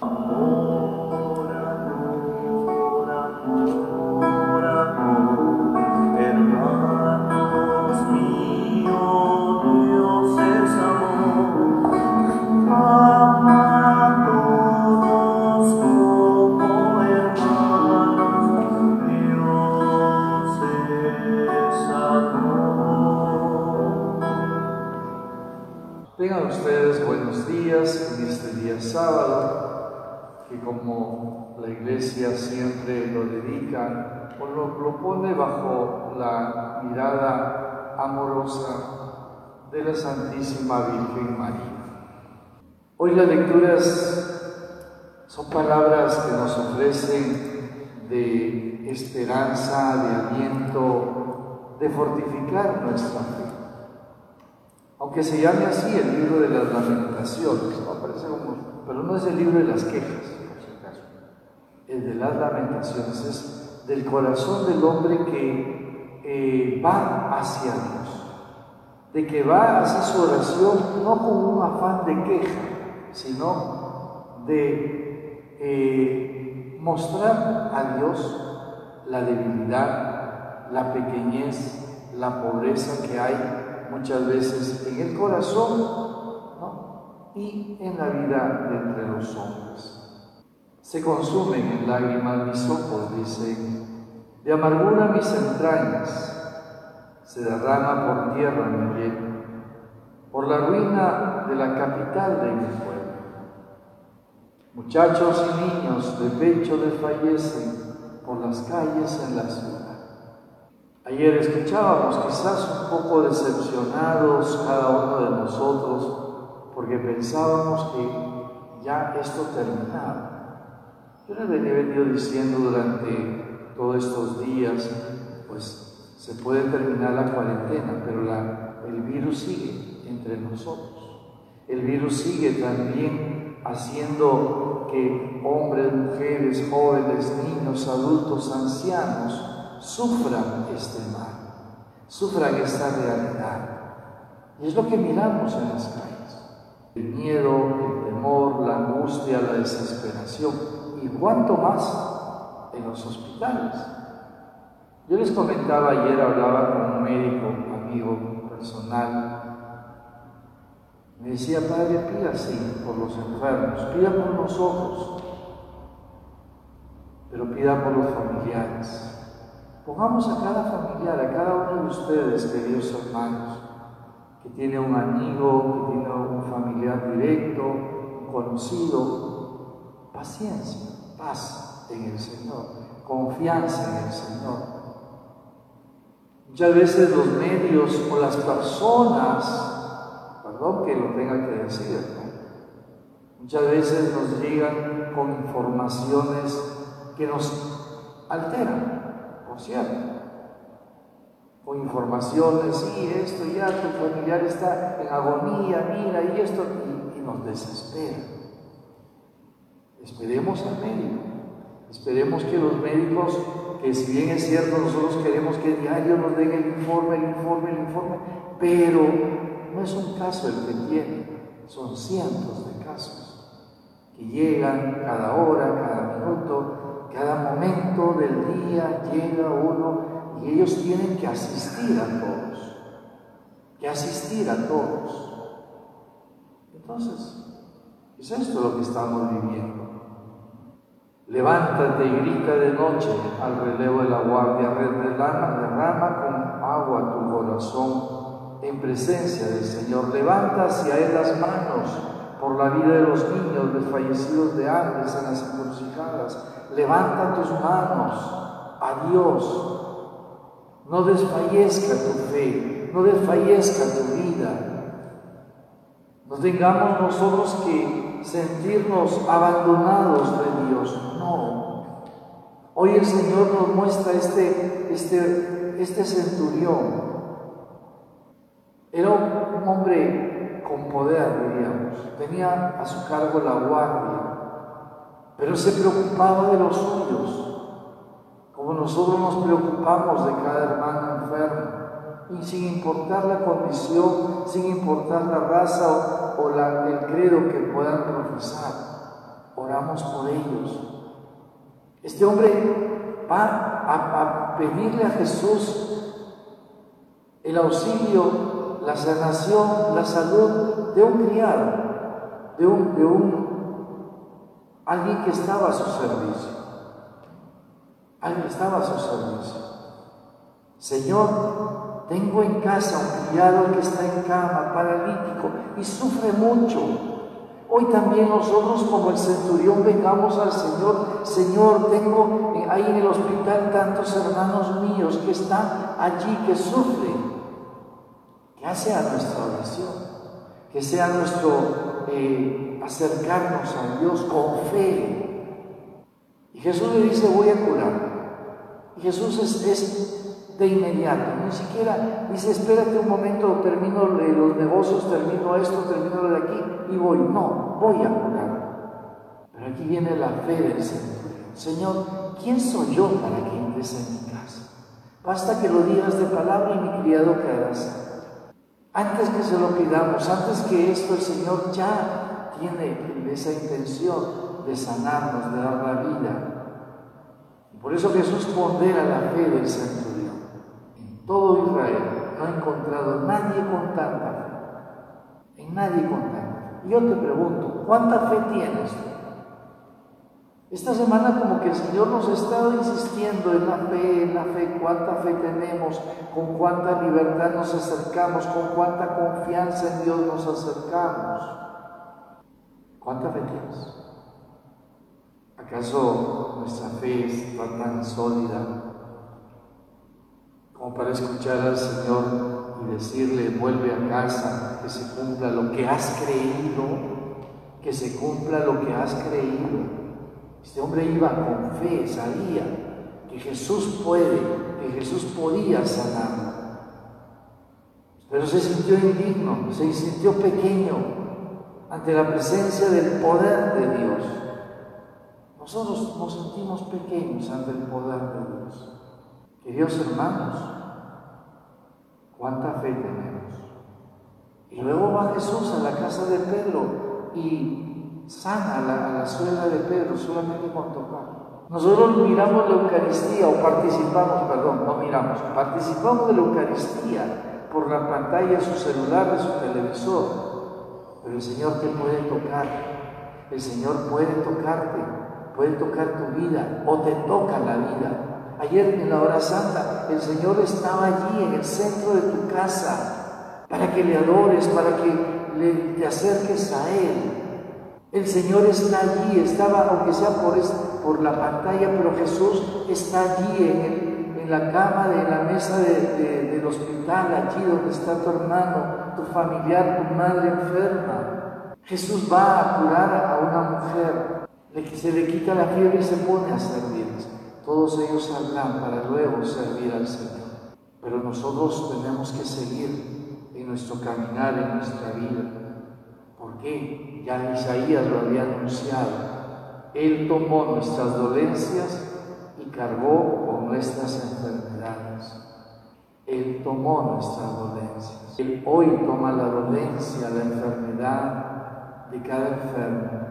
Amor, amor, amor, amor, amor, hermanos míos, Dios es amor, amados, hermanos, Dios es amor. Díganme ustedes buenos días en este día sábado siempre lo dedica o lo, pone bajo la mirada amorosa de la Santísima Virgen María. Hoy las lecturas son palabras que nos ofrecen de esperanza, de aliento, de fortificar nuestra fe. Aunque se llame así el libro de las lamentaciones, pero no es el libro de las quejas el de las lamentaciones, es del corazón del hombre que eh, va hacia Dios, de que va hacia su oración no con un afán de queja, sino de eh, mostrar a Dios la debilidad, la pequeñez, la pobreza que hay muchas veces en el corazón y en la vida de entre los hombres. Se consumen en lágrimas mis ojos, dice, de amargura mis entrañas, se derrama por tierra mi bien, por la ruina de la capital de mi pueblo. Muchachos y niños de pecho desfallecen por las calles en la ciudad. Ayer escuchábamos quizás un poco decepcionados cada uno de nosotros porque pensábamos que ya esto terminaba. Yo les venía venido diciendo durante todos estos días, pues se puede terminar la cuarentena, pero el virus sigue entre nosotros. El virus sigue también haciendo que hombres, mujeres, jóvenes, niños, adultos, ancianos sufran este mal, sufran esta realidad. Y es lo que miramos en las calles. El miedo, el temor, la angustia, la desesperación y cuánto más en los hospitales. Yo les comentaba ayer, hablaba con un médico, amigo personal, me decía, Padre, pida así por los enfermos, pida por nosotros, pero pida por los familiares. Pongamos a cada familiar, a cada uno de ustedes, queridos hermanos, que tiene un amigo, que tiene un familiar directo, conocido, paciencia paz en el Señor, confianza en el Señor. Muchas veces los medios o las personas, perdón que lo tenga que decir, muchas veces nos llegan con informaciones que nos alteran, por cierto. Con informaciones, sí, esto ya, tu familiar está en agonía, mira, y esto, y, y nos desespera. Esperemos al médico. Esperemos que los médicos, que si bien es cierto, nosotros queremos que diario nos den el informe, el informe, el informe, pero no es un caso el que tiene, son cientos de casos que llegan cada hora, cada minuto, cada momento del día llega uno y ellos tienen que asistir a todos, que asistir a todos. Entonces, es esto lo que estamos viviendo. Levántate y grita de noche al relevo de la guardia, derrama, derrama con agua tu corazón en presencia del Señor. Levanta hacia Él las manos por la vida de los niños desfallecidos de hambre las encrucijadas. Levanta tus manos a Dios. No desfallezca tu fe, no desfallezca tu vida. No tengamos nosotros que sentirnos abandonados de Dios. Hoy el Señor nos muestra este, este, este centurión. Era un hombre con poder, diríamos. Tenía a su cargo la guardia, pero se preocupaba de los suyos, como nosotros nos preocupamos de cada hermano enfermo, y sin importar la condición, sin importar la raza o, el credo que puedan profesar hagamos por ellos. Este hombre va a, pedirle a Jesús el auxilio, la sanación, la salud de un criado, de un, de un alguien que estaba a su servicio. Alguien estaba a su servicio. Señor, tengo en casa un criado que está en cama, paralítico, y sufre mucho. Hoy también nosotros como el centurión vengamos al Señor. Señor, tengo ahí en el hospital tantos hermanos míos que están allí, que sufren. Que sea nuestra oración, que sea nuestro eh, acercarnos a Dios con fe. Y Jesús le dice, voy a curar. Jesús es, de inmediato, ni siquiera dice, espérate un momento, termino los negocios, termino esto, termino de aquí y voy. No, voy a curar. Pero aquí viene la fe del Señor. Señor, ¿quién soy yo para que entres en mi casa? Basta que lo digas de palabra y mi criado quedarás. Antes que se lo pidamos, antes que esto, el Señor ya tiene esa intención de sanarnos, de dar la vida, por eso Jesús pondera la fe del centurión. En todo Israel no ha encontrado nadie con tanta fe. En nadie con tanta fe. Y yo te pregunto, ¿cuánta fe tienes? Esta semana como que el Señor nos ha estado insistiendo en la fe, en la fe, cuánta fe tenemos, con cuánta libertad nos acercamos, con cuánta confianza en Dios nos acercamos. ¿Cuánta fe tienes? ¿Acaso nuestra fe está tan sólida como para escuchar al Señor y decirle, vuelve a casa, que se cumpla lo que has creído, que se cumpla lo que has creído? Este hombre iba con fe, sabía que Jesús puede, que Jesús podía sanarlo. Pero se sintió indigno, se sintió pequeño ante la presencia del poder de Dios. Nosotros nos sentimos pequeños ante el poder de Dios. Queridos hermanos, cuánta fe tenemos. Y luego va Jesús a la casa de Pedro y sana a la, a la suegra de Pedro solamente con tocar. Nosotros miramos la Eucaristía o participamos, perdón, no miramos, participamos de la Eucaristía por la pantalla de su celular, de su televisor. Pero el Señor te puede tocar, el Señor puede tocarte puede tocar tu vida o te toca la vida. Ayer en la hora santa el Señor estaba allí en el centro de tu casa para que le adores, para que te acerques a Él. El Señor está allí, estaba, aunque sea por, por la pantalla, pero Jesús está allí en, en la cama de la mesa hospital, allí donde está tu hermano, tu familiar, tu madre enferma. Jesús va a curar a una mujer se le quita la fiebre y se pone a servir. Todos ellos saldrán para luego servir al Señor. Pero nosotros tenemos que seguir en nuestro caminar, en nuestra vida. ¿Por qué? Ya Isaías lo había anunciado. Él tomó nuestras dolencias y cargó con nuestras enfermedades. Él tomó nuestras dolencias. Él hoy toma la dolencia, la enfermedad de cada enfermo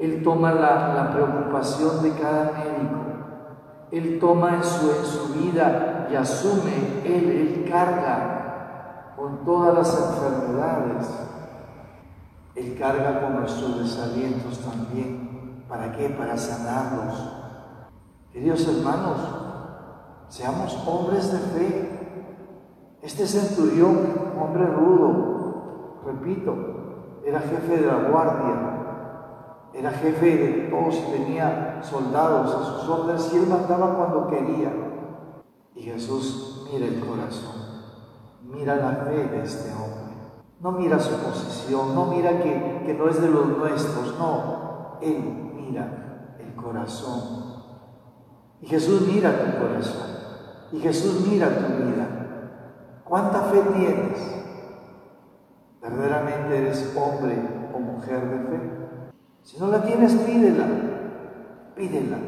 él toma la, preocupación de cada médico. Él toma en su, en su vida y asume, Él, Él carga con todas las enfermedades. Él carga con nuestros desalientos también. ¿Para qué? Para sanarlos. Queridos hermanos, seamos hombres de fe. Este centurión, hombre rudo, repito, era jefe de la guardia, era jefe de todos y tenía soldados a sus órdenes y él mandaba cuando quería. Y Jesús mira el corazón, mira la fe de este hombre. No mira su posición, no mira que, que no es de los nuestros, no. Él mira el corazón. Y Jesús mira tu corazón. Y Jesús mira tu vida. ¿Cuánta fe tienes? ¿Verdaderamente eres hombre o mujer de fe? Si no la tienes, pídela, pídela,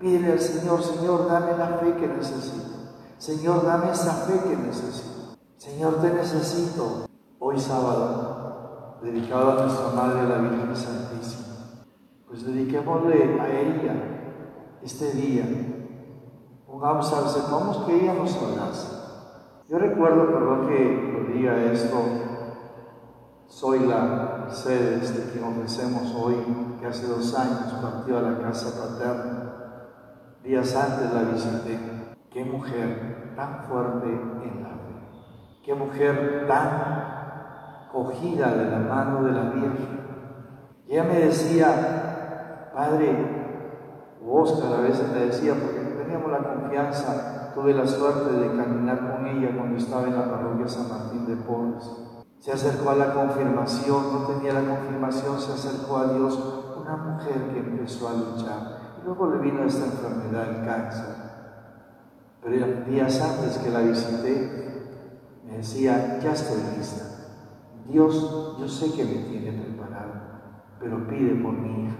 pídele al Señor, Señor, dame la fe que necesito. Señor, dame esa fe que necesito. Señor, te necesito. Hoy sábado, dedicado a nuestra Madre, la Virgen Santísima. pues dediquémosle a ella este día. Pongamos a sepamos que ella nos abrace. Yo recuerdo, perdón que lo diga esto, soy la Mercedes de quien ofrecemos hoy, que hace dos años partió a la casa paterna. Días antes la visité. Qué mujer tan fuerte en la fe. Qué mujer tan cogida de la mano de la Virgen. ella me decía, Padre, Oscar a veces me decía, porque teníamos la confianza, tuve la suerte de caminar con ella cuando estaba en la parroquia San Martín de Porres se acercó a la confirmación, no tenía la confirmación, se acercó a Dios, una mujer que empezó a luchar. Y luego le vino esta enfermedad, el cáncer. Pero días antes que la visité, me decía, ya estoy lista. Dios, yo sé que me tiene preparado, pero pide por mi hija,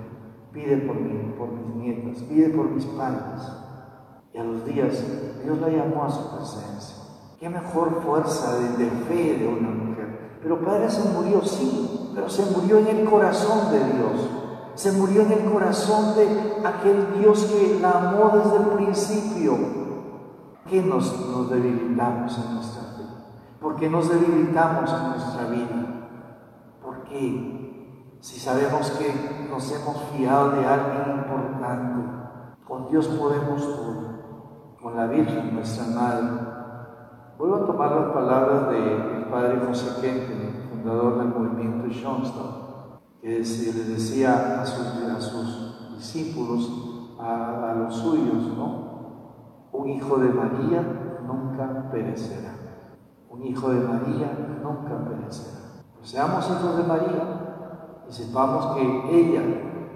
pide por mí, por mis nietos, pide por mis padres. Y a los días Dios la llamó a su presencia. Qué mejor fuerza de, fe de una mujer pero Padre se murió, sí, pero se murió en el corazón de Dios. Se murió en el corazón de aquel Dios que la amó desde el principio. ¿Qué nos, nos debilitamos en nuestra fe? ¿Por qué nos debilitamos en nuestra vida? ¿Por qué? Si sabemos que nos hemos fiado de alguien importante, con Dios podemos todo, con la Virgen, nuestra Madre. Vuelvo a tomar las palabras del padre José Kente, fundador del movimiento Schoenstatt, que le decía a sus, discípulos, a, los suyos, ¿no? Un hijo de María nunca perecerá. Un hijo de María nunca perecerá. Pues seamos hijos de María y sepamos que ella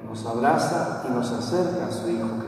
nos abraza y nos acerca a su Hijo.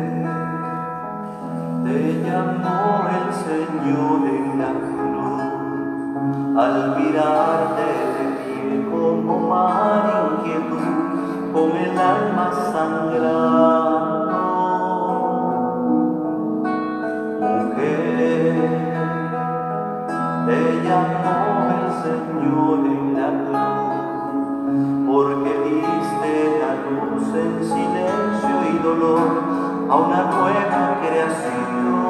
en silencio y dolor a una nueva creación.